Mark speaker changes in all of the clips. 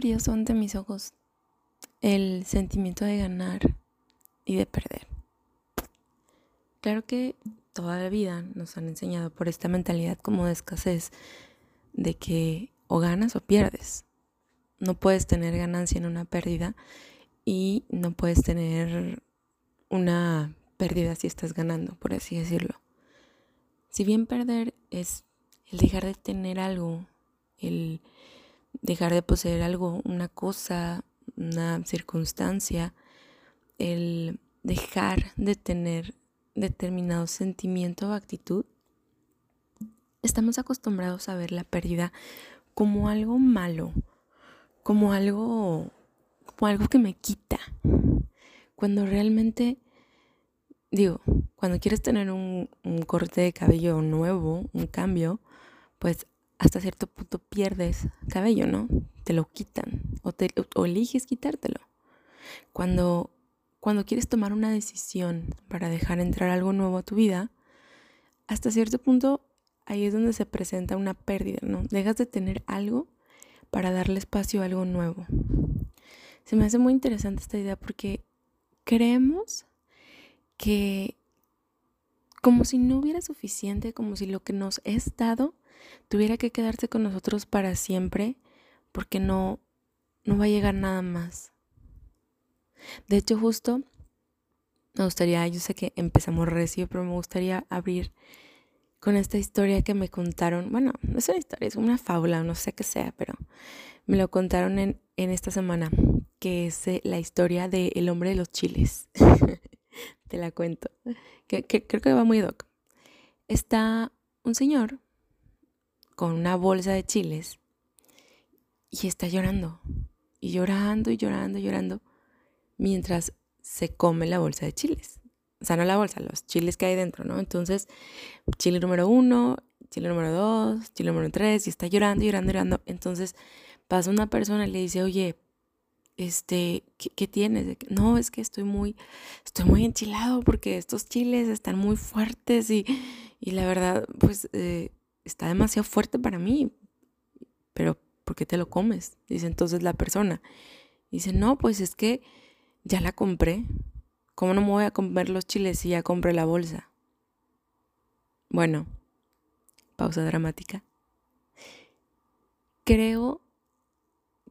Speaker 1: Curioso ante mis ojos el sentimiento de ganar y de perder. Claro que toda la vida nos han enseñado por esta mentalidad como de escasez, de que o ganas o pierdes. No puedes tener ganancia en una pérdida y no puedes tener una pérdida si estás ganando, por así decirlo. Si bien perder es el dejar de tener algo, el dejar de poseer algo, una cosa, una circunstancia, el dejar de tener determinado sentimiento o actitud, estamos acostumbrados a ver la pérdida como algo malo, como algo, como algo que me quita. Cuando realmente, digo, cuando quieres tener un, corte de cabello nuevo, un cambio, pues hasta cierto punto pierdes cabello, ¿no? Te lo quitan o, te, eliges quitártelo. Cuando, cuando quieres tomar una decisión para dejar entrar algo nuevo a tu vida, hasta cierto punto ahí es donde se presenta una pérdida, ¿no? Dejas de tener algo para darle espacio a algo nuevo. Se me hace muy interesante esta idea porque creemos que como si no hubiera suficiente, como si lo que nos es dado tuviera que quedarse con nosotros para siempre, porque no, no va a llegar nada más. De hecho, justo me gustaría, yo sé que empezamos recién, pero me gustaría abrir con esta historia que me contaron. Bueno, no es una historia, es una fábula, no sé qué sea, pero me lo contaron en, en esta semana, que es eh, la historia de hombre de los chiles. Te la cuento. Que, creo que va muy doc. Está un señor con una bolsa de chiles y está llorando. Y llorando y llorando y llorando mientras se come la bolsa de chiles o sea, no la bolsa, los chiles que hay dentro, ¿no? Entonces, chile número uno, chile número dos, chile número tres, y está llorando, llorando, llorando. Entonces, pasa una persona y le dice, oye, este, ¿qué, tienes? No, es que estoy muy, estoy muy enchilado porque estos chiles están muy fuertes y, y la verdad, pues, eh, está demasiado fuerte para mí. Pero, ¿por qué te lo comes? Dice entonces la persona. Dice, no, pues es que ya la compré. ¿Cómo no me voy a comer los chiles si ya compré la bolsa? Bueno, pausa dramática. Creo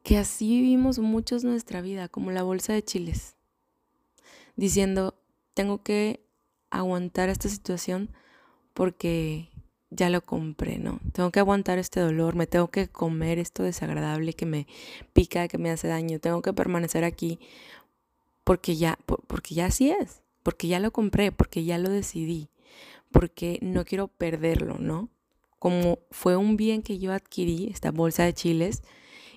Speaker 1: que así vivimos muchos nuestra vida, como la bolsa de chiles, diciendo, tengo que aguantar esta situación porque ya lo compré, ¿no? Tengo que aguantar este dolor, me tengo que comer esto desagradable que me pica, que me hace daño, tengo que permanecer aquí porque ya, porque ya así es, porque ya lo compré, porque ya lo decidí, porque no quiero perderlo, ¿no? Como fue un bien que yo adquirí, esta bolsa de chiles,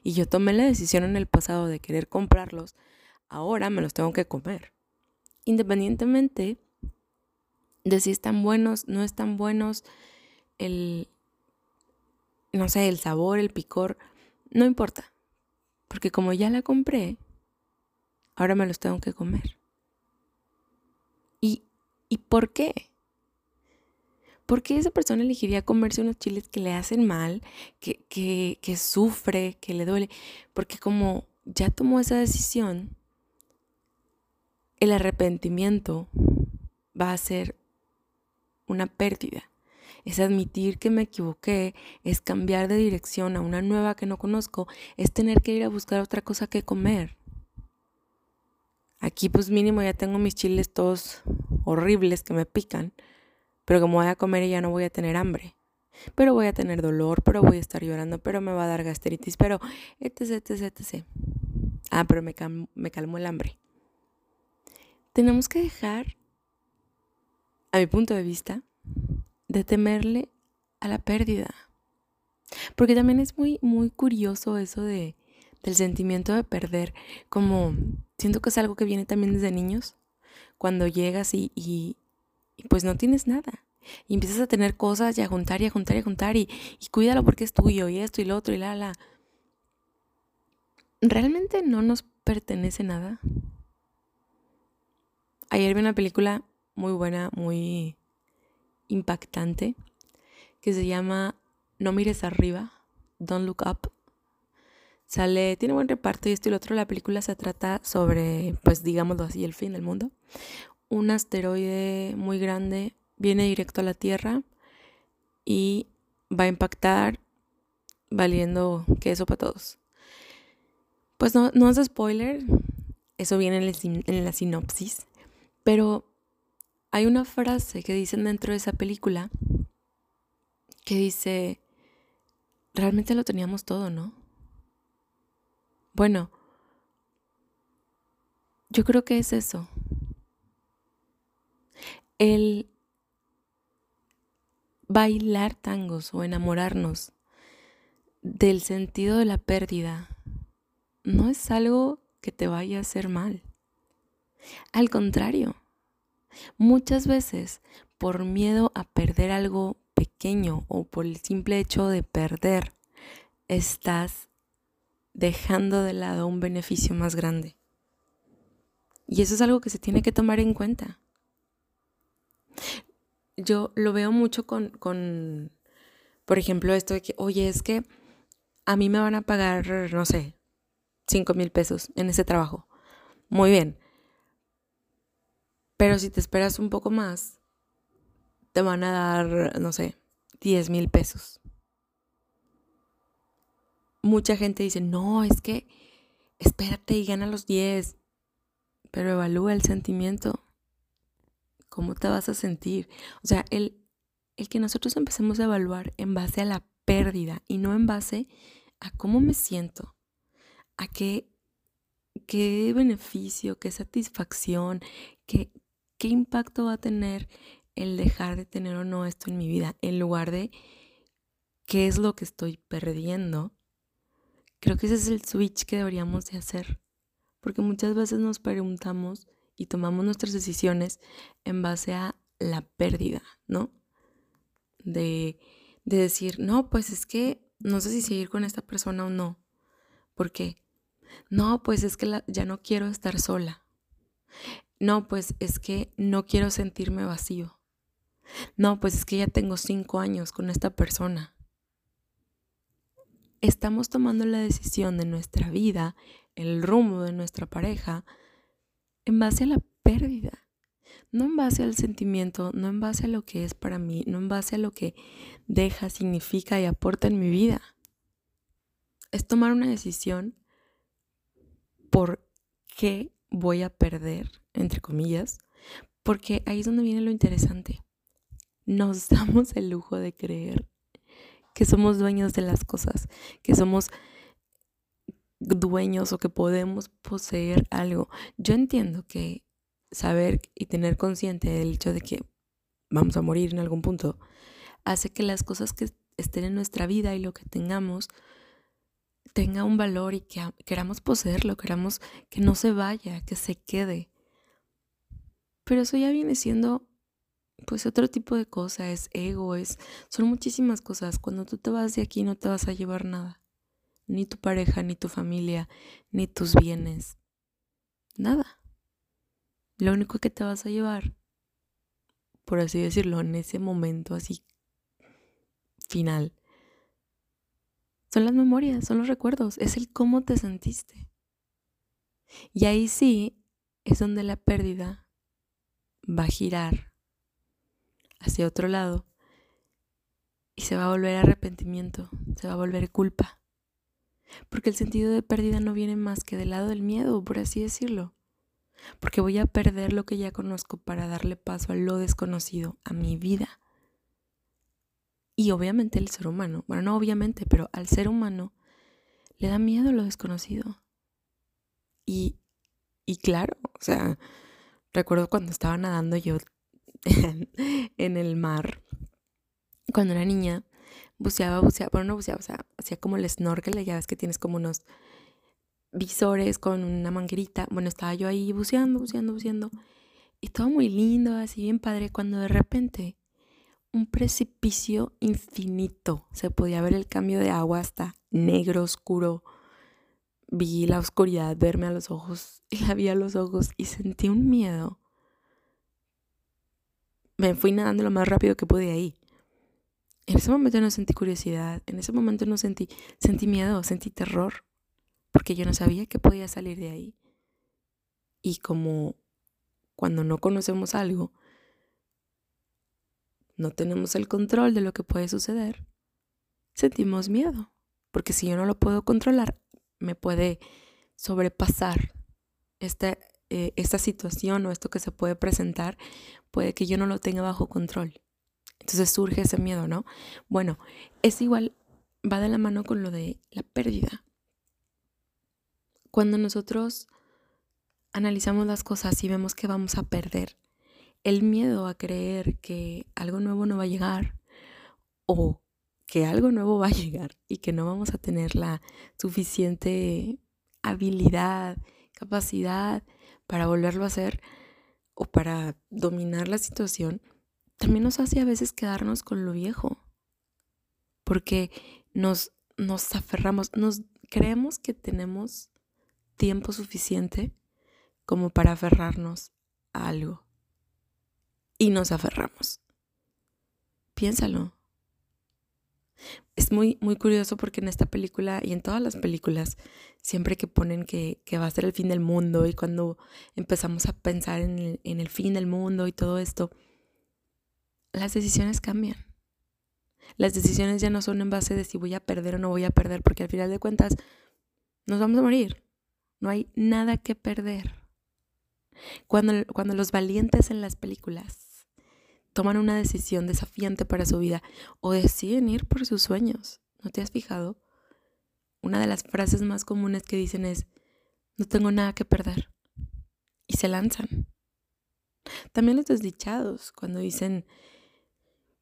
Speaker 1: y yo tomé la decisión en el pasado de querer comprarlos, ahora me los tengo que comer. Independientemente de si están buenos, no están buenos, el, no sé, el sabor, el picor, no importa. Porque como ya la compré, ahora me los tengo que comer. ¿Y, ¿y por qué? ¿Por qué esa persona elegiría comerse unos chiles que le hacen mal, que, que, que sufre, que le duele? Porque como ya tomó esa decisión, el arrepentimiento va a ser una pérdida. Es admitir que me equivoqué, es cambiar de dirección a una nueva que no conozco, es tener que ir a buscar otra cosa que comer. Aquí pues mínimo ya tengo mis chiles todos horribles que me pican, pero como voy a comer ya no voy a tener hambre. Pero voy a tener dolor, pero voy a estar llorando, pero me va a dar gastritis, pero etc, etc, etc. Ah, pero me, me calmo el hambre. Tenemos que dejar, a mi punto de vista, de temerle a la pérdida. Porque también es muy, muy curioso eso de, del sentimiento de perder, como siento que es algo que viene también desde niños, cuando llegas y, y, pues no tienes nada. Y empiezas a tener cosas y a juntar y a juntar y a juntar y, y cuídalo porque es tuyo y esto y lo otro y la, la. Realmente no nos pertenece nada. Ayer vi una película muy buena, muy impactante, que se llama No mires arriba, Don't Look Up Sale, tiene buen reparto y esto y lo otro. La película se trata sobre, pues digámoslo así, el fin del mundo. Un asteroide muy grande viene directo a la Tierra y va a impactar valiendo queso para todos. Pues no, no es spoiler, eso viene en, la sinopsis, pero hay una frase que dicen dentro de esa película que dice, realmente lo teníamos todo, ¿no? Bueno, yo creo que es eso. El bailar tangos o enamorarnos del sentido de la pérdida no es algo que te vaya a hacer mal. Al contrario, muchas veces por miedo a perder algo pequeño o por el simple hecho de perder, estás dejando de lado un beneficio más grande. Y eso es algo que se tiene que tomar en cuenta. Yo lo veo mucho con, con por ejemplo, esto de que, oye, es que a mí me van a pagar, no sé, 5 mil pesos en ese trabajo. Muy bien. Pero si te esperas un poco más, te van a dar, no sé, 10 mil pesos. Mucha gente dice, no, es que espérate y gana los 10. Pero evalúa el sentimiento. ¿Cómo te vas a sentir? O sea, el, el que nosotros empecemos a evaluar en base a la pérdida y no en base a cómo me siento, a qué, qué beneficio, qué satisfacción, qué, qué impacto va a tener el dejar de tener o no esto en mi vida, en lugar de qué es lo que estoy perdiendo. Creo que ese es el switch que deberíamos de hacer, porque muchas veces nos preguntamos y tomamos nuestras decisiones en base a la pérdida, ¿no? De, de decir, no, pues es que no sé si seguir con esta persona o no. ¿Por qué? No, pues es que ya no quiero estar sola. No, pues es que no quiero sentirme vacío. No, pues es que ya tengo cinco años con esta persona. Estamos tomando la decisión de nuestra vida, el rumbo de nuestra pareja, en base a la pérdida. No en base al sentimiento, no en base a lo que es para mí, no en base a lo que deja, significa y aporta en mi vida. Es tomar una decisión por qué voy a perder, entre comillas, porque ahí es donde viene lo interesante. Nos damos el lujo de creer que somos dueños de las cosas, que somos dueños o que podemos poseer algo. Yo entiendo que saber y tener consciente del hecho de que vamos a morir en algún punto hace que las cosas que estén en nuestra vida y lo que tengamos tenga un valor y que queramos poseerlo, queramos que no se vaya, que se quede. Pero eso ya viene siendo pues otro tipo de cosa, es ego, es son muchísimas cosas. Cuando tú te vas de aquí no te vas a llevar nada. Ni tu pareja, ni tu familia, ni tus bienes. Nada. Lo único que te vas a llevar, por así decirlo, en ese momento así final, son las memorias, son los recuerdos, es el cómo te sentiste. Y ahí sí es donde la pérdida va a girar hacia otro lado y se va a volver arrepentimiento, se va a volver culpa. Porque el sentido de pérdida no viene más que del lado del miedo, por así decirlo. Porque voy a perder lo que ya conozco para darle paso a lo desconocido, a mi vida. Y obviamente el ser humano, bueno, no obviamente, pero al ser humano le da miedo lo desconocido. Y, y claro, o sea, recuerdo cuando estaba nadando yo en, el mar, cuando era niña, buceaba, buceaba, bueno, no buceaba, o sea, hacía como el snorkel, ya ves que tienes como unos visores con una manguerita. Bueno, estaba yo ahí buceando, buceando, buceando. Y todo muy lindo, así bien padre, cuando de repente un precipicio infinito. Se podía ver el cambio de agua hasta negro, oscuro. Vi la oscuridad verme a los ojos y la vi a los ojos y sentí un miedo. Me fui nadando lo más rápido que pude ahí. En ese momento no sentí curiosidad, en ese momento no sentí, sentí miedo, sentí terror. porque yo no sabía que podía salir de ahí. Y como cuando no conocemos algo, no tenemos el control de lo que puede suceder, sentimos miedo, porque si yo no lo puedo controlar, me puede sobrepasar esta, eh, esta situación o esto que se puede presentar, puede que yo no lo tenga bajo control. Entonces surge ese miedo, ¿no? Bueno, es igual, va de la mano con lo de la pérdida. Cuando nosotros analizamos las cosas y vemos que vamos a perder, el miedo a creer que algo nuevo no va a llegar o que algo nuevo va a llegar y que no vamos a tener la suficiente habilidad, capacidad para volverlo a hacer o para dominar la situación, también nos hace a veces quedarnos con lo viejo. Porque nos, nos aferramos, nos creemos que tenemos tiempo suficiente como para aferrarnos a algo. Y nos aferramos. Piénsalo. Es muy, muy curioso porque en esta película y en todas las películas, siempre que ponen que, va a ser el fin del mundo y cuando empezamos a pensar en el, en el fin del mundo y todo esto, las decisiones cambian. Las decisiones ya no son en base de si voy a perder o no voy a perder, porque al final de cuentas nos vamos a morir. No hay nada que perder. Cuando, cuando los valientes en las películas toman una decisión desafiante para su vida o deciden ir por sus sueños, ¿no te has fijado? Una de las frases más comunes que dicen es, no tengo nada que perder. Y se lanzan. También los desdichados, cuando dicen,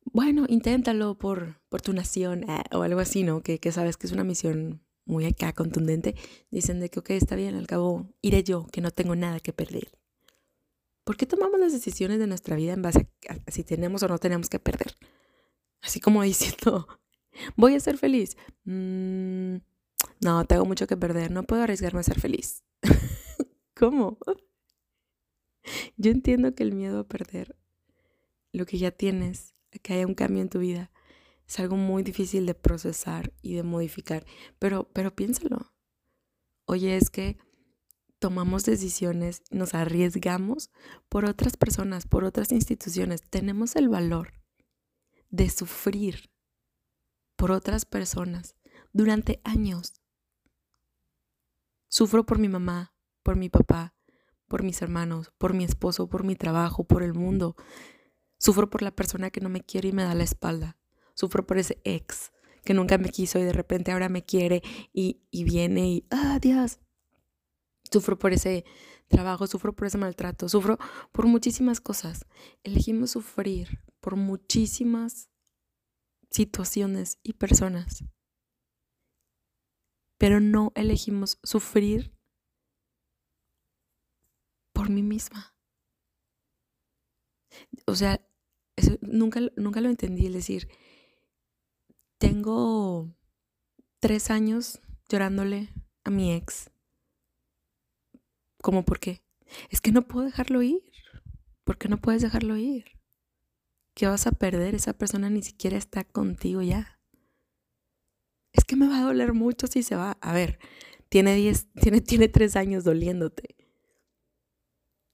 Speaker 1: bueno, inténtalo por, por tu nación eh, o algo así, ¿no? Que, que sabes que es una misión muy acá contundente, dicen de que, ok, está bien, al cabo iré yo, que no tengo nada que perder. ¿Por qué tomamos las decisiones de nuestra vida en base a, si tenemos o no tenemos que perder? Así como diciendo, voy a ser feliz. Mm, no, tengo mucho que perder, no puedo arriesgarme a ser feliz. ¿Cómo? Yo entiendo que el miedo a perder lo que ya tienes, a que haya un cambio en tu vida, es algo muy difícil de procesar y de modificar. Pero, pero piénsalo. Oye, es que tomamos decisiones, nos arriesgamos por otras personas, por otras instituciones. Tenemos el valor de sufrir por otras personas durante años. Sufro por mi mamá, por mi papá, por mis hermanos, por mi esposo, por mi trabajo, por el mundo. Sufro por la persona que no me quiere y me da la espalda. Sufro por ese ex que nunca me quiso y de repente ahora me quiere y, viene y, ah, Dios. Sufro por ese trabajo, sufro por ese maltrato, sufro por muchísimas cosas. Elegimos sufrir por muchísimas situaciones y personas. Pero no elegimos sufrir por mí misma. O sea, nunca, nunca lo entendí, es decir, tengo tres años llorándole a mi ex. ¿Cómo por qué? Es que no puedo dejarlo ir. ¿Por qué no puedes dejarlo ir? ¿Qué vas a perder? Esa persona ni siquiera está contigo ya. Es que me va a doler mucho si se va. A ver, tiene, diez, tiene, tiene tres años doliéndote.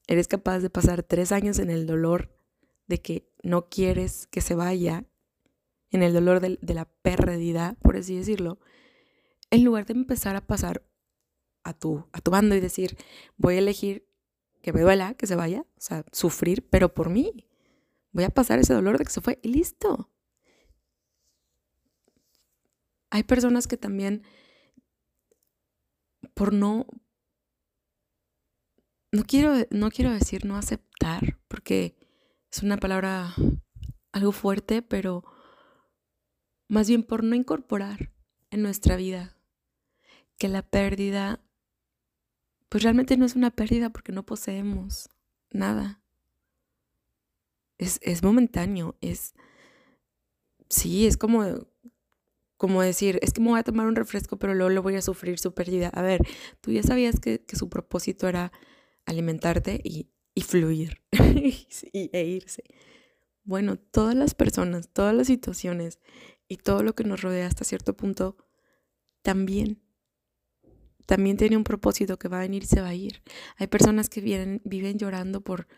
Speaker 1: Eres capaz de pasar tres años en el dolor de que no quieres que se vaya, en el dolor de, la pérdida, por así decirlo, en lugar de empezar a pasar a tu, a tu bando y decir, voy a elegir que me duela, que se vaya, o sea, sufrir, pero por mí. Voy a pasar ese dolor de que se fue y listo. Hay personas que también, por no, no quiero, no quiero decir no aceptar, porque es una palabra algo fuerte, pero más bien por no incorporar en nuestra vida que la pérdida, pues realmente no es una pérdida porque no poseemos nada. Es, es momentáneo, es, sí, es como, como decir, es que me voy a tomar un refresco, pero luego lo voy a sufrir su pérdida. A ver, tú ya sabías que, que su propósito era alimentarte y fluir y, e irse. Bueno, todas las personas, todas las situaciones y todo lo que nos rodea hasta cierto punto también también tiene un propósito que va a venir y se va a ir. Hay personas que vienen, viven llorando por,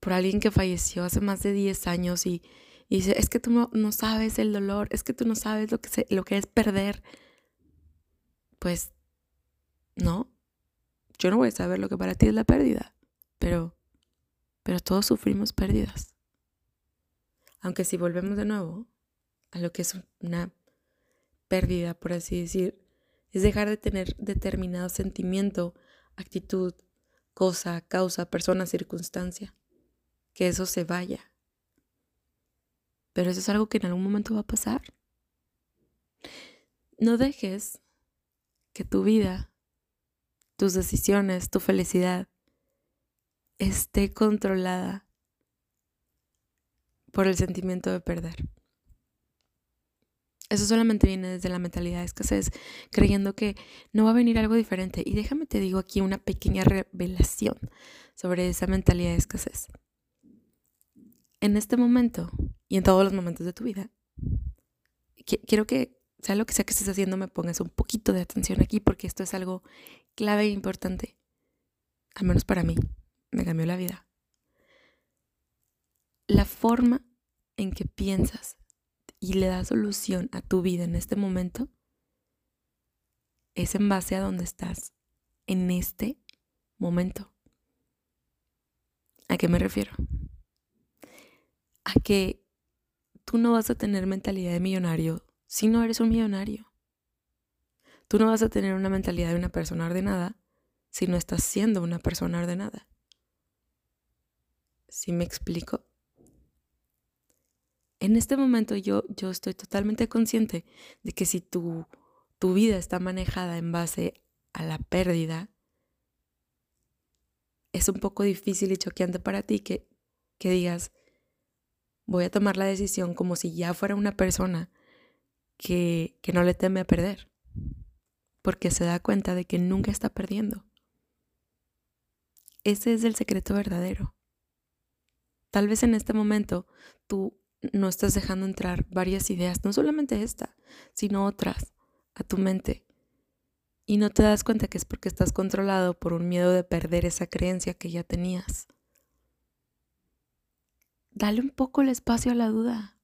Speaker 1: por alguien que falleció hace más de 10 años y, y es que tú no, no, sabes el dolor, es que tú no sabes lo que, lo que es perder. Pues no, yo no voy a saber lo que para ti es la pérdida, pero, pero todos sufrimos pérdidas. Aunque si volvemos de nuevo a lo que es una pérdida, por así decir, es dejar de tener determinado sentimiento, actitud, cosa, causa, persona, circunstancia. Que eso se vaya. Pero eso es algo que en algún momento va a pasar. No dejes que tu vida, tus decisiones, tu felicidad esté controlada por el sentimiento de perder. Eso solamente viene desde la mentalidad de escasez, creyendo que no va a venir algo diferente. Y déjame te digo aquí una pequeña revelación sobre esa mentalidad de escasez. En este momento y en todos los momentos de tu vida, quiero que, sea lo que sea que estés haciendo, me pongas un poquito de atención aquí porque esto es algo clave e importante. Al menos para mí, me cambió la vida. La forma en que piensas y le da solución a tu vida en este momento, es en base a donde estás en este momento. ¿A qué me refiero? A que tú no vas a tener mentalidad de millonario si no eres un millonario. Tú no vas a tener una mentalidad de una persona ordenada si no estás siendo una persona ordenada. ¿Sí me explico? En este momento yo, yo estoy totalmente consciente de que si tu, tu vida está manejada en base a la pérdida, es un poco difícil y choqueante para ti que, que digas, voy a tomar la decisión como si ya fuera una persona que, que no le teme a perder, porque se da cuenta de que nunca está perdiendo. Ese es el secreto verdadero. Tal vez en este momento tú no estás dejando entrar varias ideas, no solamente esta, sino otras, a tu mente. Y no te das cuenta que es porque estás controlado por un miedo de perder esa creencia que ya tenías. Dale un poco el espacio a la duda.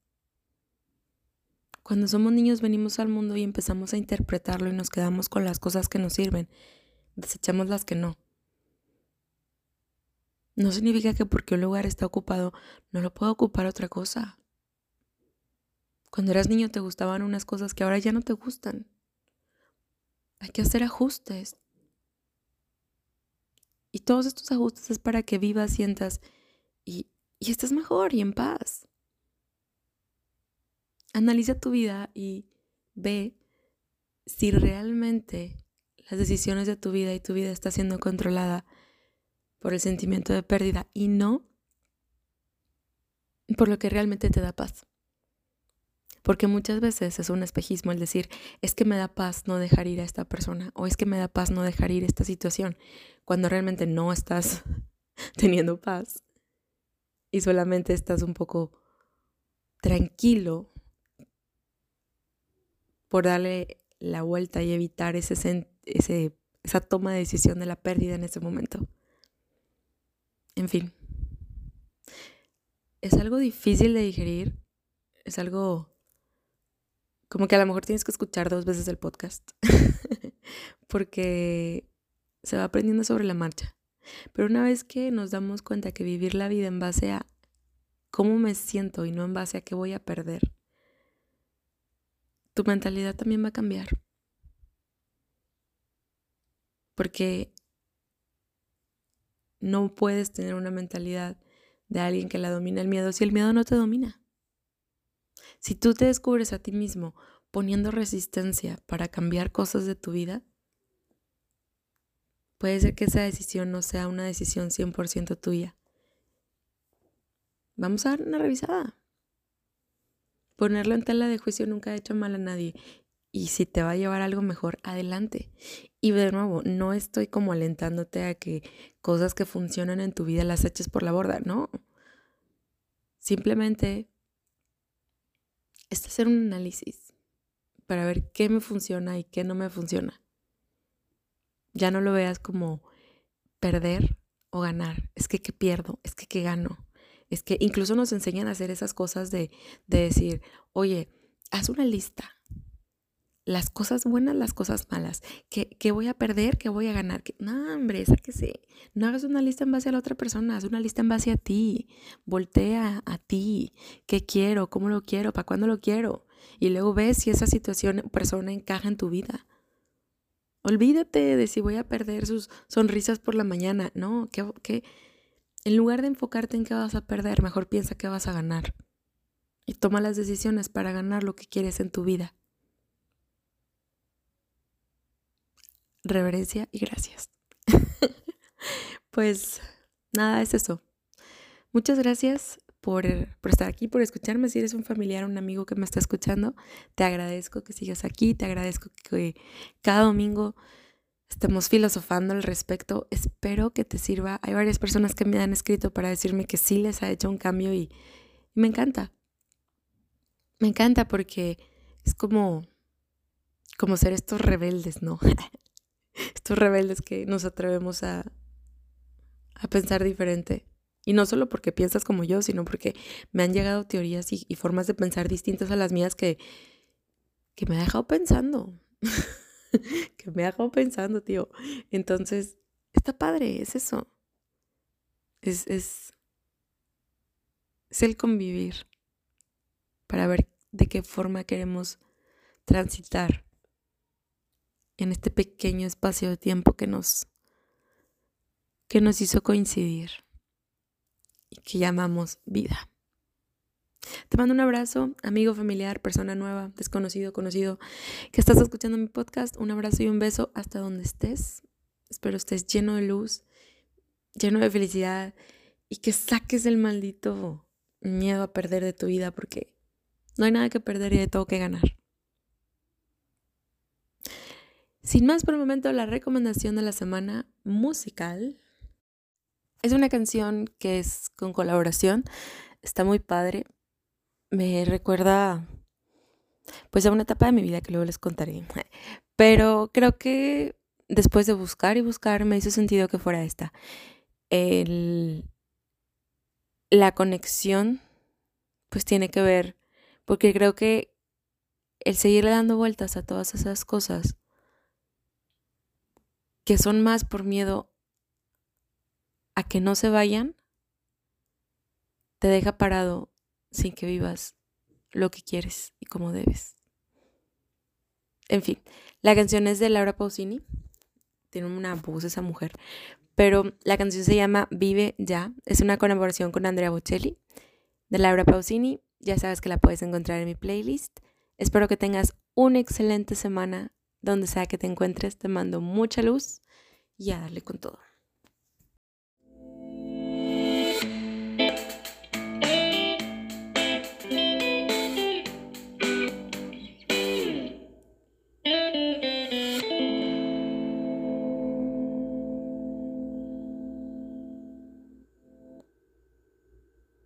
Speaker 1: Cuando somos niños venimos al mundo y empezamos a interpretarlo y nos quedamos con las cosas que nos sirven, desechamos las que no. No significa que porque un lugar está ocupado no lo pueda ocupar otra cosa. Cuando eras niño te gustaban unas cosas que ahora ya no te gustan. Hay que hacer ajustes. Y todos estos ajustes es para que vivas, sientas y, y estés mejor y en paz. Analiza tu vida y ve si realmente las decisiones de tu vida y tu vida está siendo controlada por el sentimiento de pérdida y no por lo que realmente te da paz. Porque muchas veces es un espejismo el decir, es que me da paz no dejar ir a esta persona o es que me da paz no dejar ir esta situación, cuando realmente no estás teniendo paz y solamente estás un poco tranquilo por darle la vuelta y evitar ese, ese, esa toma de decisión de la pérdida en ese momento. En fin, es algo difícil de digerir, es algo como que a lo mejor tienes que escuchar dos veces el podcast, porque se va aprendiendo sobre la marcha. Pero una vez que nos damos cuenta que vivir la vida en base a cómo me siento y no en base a qué voy a perder, tu mentalidad también va a cambiar. Porque no puedes tener una mentalidad de alguien que la domina el miedo si el miedo no te domina. Si tú te descubres a ti mismo poniendo resistencia para cambiar cosas de tu vida, puede ser que esa decisión no sea una decisión 100% tuya. Vamos a dar una revisada. Ponerlo en tela de juicio nunca ha hecho mal a nadie. Y si te va a llevar algo mejor, adelante. Y de nuevo, no estoy como alentándote a que cosas que funcionan en tu vida las eches por la borda, no. Simplemente es hacer un análisis para ver qué me funciona y qué no me funciona. Ya no lo veas como perder o ganar. Es que ¿qué pierdo? Es que ¿qué gano? Es que incluso nos enseñan a hacer esas cosas de, de decir, oye, haz una lista las cosas buenas, las cosas malas. ¿Qué, voy a perder? ¿Qué voy a ganar? No, hombre, sáquese. No hagas una lista en base a la otra persona, haz una lista en base a ti. Voltea a ti. ¿Qué quiero? ¿Cómo lo quiero? ¿Para cuándo lo quiero? Y luego ves si esa situación persona encaja en tu vida. Olvídate de si voy a perder sus sonrisas por la mañana. No, que, que en lugar de enfocarte en qué vas a perder, mejor piensa qué vas a ganar. Y toma las decisiones para ganar lo que quieres en tu vida. Reverencia y gracias. pues nada, es eso. Muchas gracias por, por, estar aquí, por escucharme. Si eres un familiar, un amigo que me está escuchando, te agradezco que sigas aquí, te agradezco que cada domingo estemos filosofando al respecto. Espero que te sirva. Hay varias personas que me han escrito para decirme que sí les ha hecho un cambio y me encanta. Me encanta porque es como, como ser estos rebeldes, ¿no? estos rebeldes que nos atrevemos a, a pensar diferente. Y no solo porque piensas como yo, sino porque me han llegado teorías y, formas de pensar distintas a las mías que, que me ha dejado pensando. que me ha dejado pensando, tío. Entonces, está padre, es eso. Es, es, es el convivir para ver de qué forma queremos transitar en este pequeño espacio de tiempo que nos, que nos hizo coincidir y que llamamos vida. Te mando un abrazo, amigo, familiar, persona nueva, desconocido, conocido, que estás escuchando mi podcast. Un abrazo y un beso hasta donde estés. Espero estés lleno de luz, lleno de felicidad y que saques el maldito miedo a perder de tu vida porque no hay nada que perder y de todo que ganar. Sin más por el momento, la recomendación de la semana musical es una canción que es con colaboración. Está muy padre. Me recuerda pues a una etapa de mi vida que luego les contaré. Pero creo que después de buscar y buscar me hizo sentido que fuera esta. El, la conexión pues tiene que ver, porque creo que el seguirle dando vueltas a todas esas cosas que son más por miedo a que no se vayan, te deja parado sin que vivas lo que quieres y como debes. En fin, la canción es de Laura Pausini. Tiene una voz esa mujer. Pero la canción se llama Vive Ya. Es una colaboración con Andrea Bocelli de Laura Pausini. Ya sabes que la puedes encontrar en mi playlist. Espero que tengas una excelente semana donde sea que te encuentres, te mando mucha luz y a darle con todo.